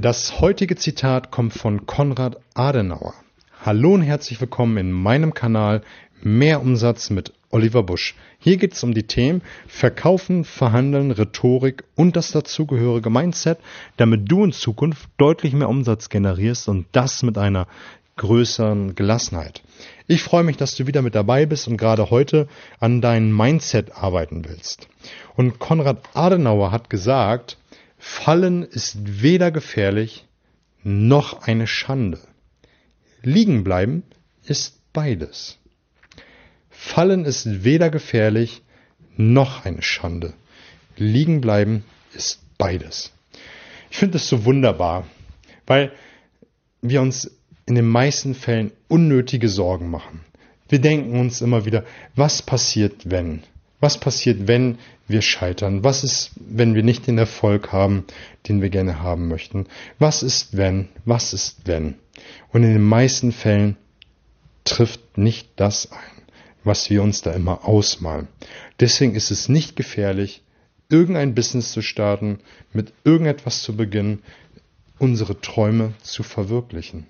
Das heutige Zitat kommt von Konrad Adenauer. Hallo und herzlich willkommen in meinem Kanal Mehr Umsatz mit Oliver Busch. Hier geht es um die Themen Verkaufen, Verhandeln, Rhetorik und das dazugehörige Mindset, damit du in Zukunft deutlich mehr Umsatz generierst und das mit einer größeren Gelassenheit. Ich freue mich, dass du wieder mit dabei bist und gerade heute an deinem Mindset arbeiten willst. Und Konrad Adenauer hat gesagt, Fallen ist weder gefährlich noch eine Schande. Liegen bleiben ist beides. Fallen ist weder gefährlich noch eine Schande. Liegen bleiben ist beides. Ich finde es so wunderbar, weil wir uns in den meisten Fällen unnötige Sorgen machen. Wir denken uns immer wieder, was passiert, wenn? Was passiert, wenn wir scheitern? Was ist, wenn wir nicht den Erfolg haben, den wir gerne haben möchten? Was ist, wenn? Was ist, wenn? Und in den meisten Fällen trifft nicht das ein, was wir uns da immer ausmalen. Deswegen ist es nicht gefährlich, irgendein Business zu starten, mit irgendetwas zu beginnen, unsere Träume zu verwirklichen.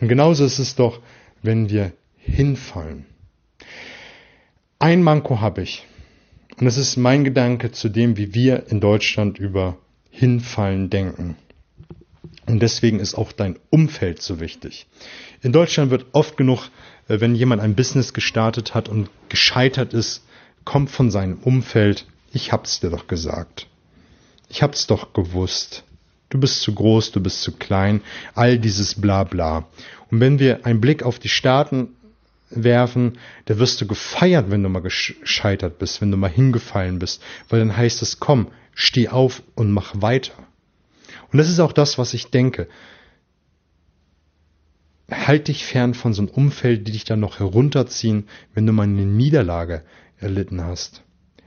Und genauso ist es doch, wenn wir hinfallen. Ein Manko habe ich. Und das ist mein Gedanke zu dem, wie wir in Deutschland über Hinfallen denken. Und deswegen ist auch dein Umfeld so wichtig. In Deutschland wird oft genug, äh, wenn jemand ein Business gestartet hat und gescheitert ist, kommt von seinem Umfeld, ich hab's dir doch gesagt. Ich hab's doch gewusst. Du bist zu groß, du bist zu klein, all dieses Blabla. Und wenn wir einen Blick auf die Staaten werfen, da wirst du gefeiert, wenn du mal gescheitert bist, wenn du mal hingefallen bist, weil dann heißt es, komm, steh auf und mach weiter. Und das ist auch das, was ich denke. Halt dich fern von so einem Umfeld, die dich dann noch herunterziehen, wenn du mal eine Niederlage erlitten hast.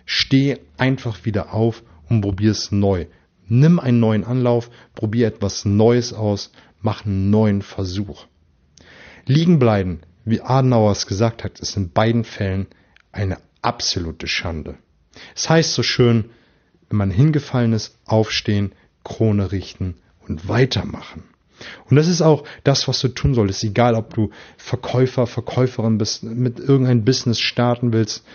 Steh einfach wieder auf und probier's neu. Nimm einen neuen Anlauf, probier etwas Neues aus, mach einen neuen Versuch. Liegen bleiben wie Adenauer es gesagt hat, ist in beiden Fällen eine absolute Schande. Es heißt so schön, wenn man hingefallen ist, aufstehen, Krone richten und weitermachen. Und das ist auch das, was du tun solltest, egal ob du Verkäufer, Verkäuferin bist, mit irgendein Business starten willst.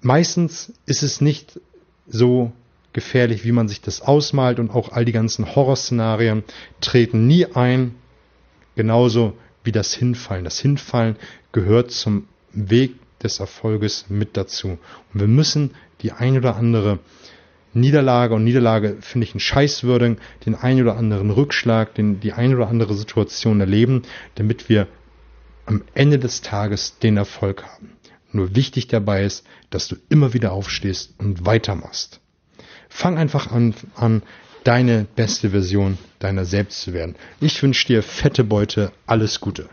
Meistens ist es nicht so gefährlich, wie man sich das ausmalt und auch all die ganzen Horrorszenarien treten nie ein. Genauso wie das Hinfallen. Das Hinfallen gehört zum Weg des Erfolges mit dazu. Und wir müssen die ein oder andere Niederlage und Niederlage finde ich ein Scheißwürdigen, den ein oder anderen Rückschlag, den, die ein oder andere Situation erleben, damit wir am Ende des Tages den Erfolg haben. Nur wichtig dabei ist, dass du immer wieder aufstehst und weitermachst. Fang einfach an, an deine beste Version deiner selbst zu werden. Ich wünsche dir fette Beute, alles Gute.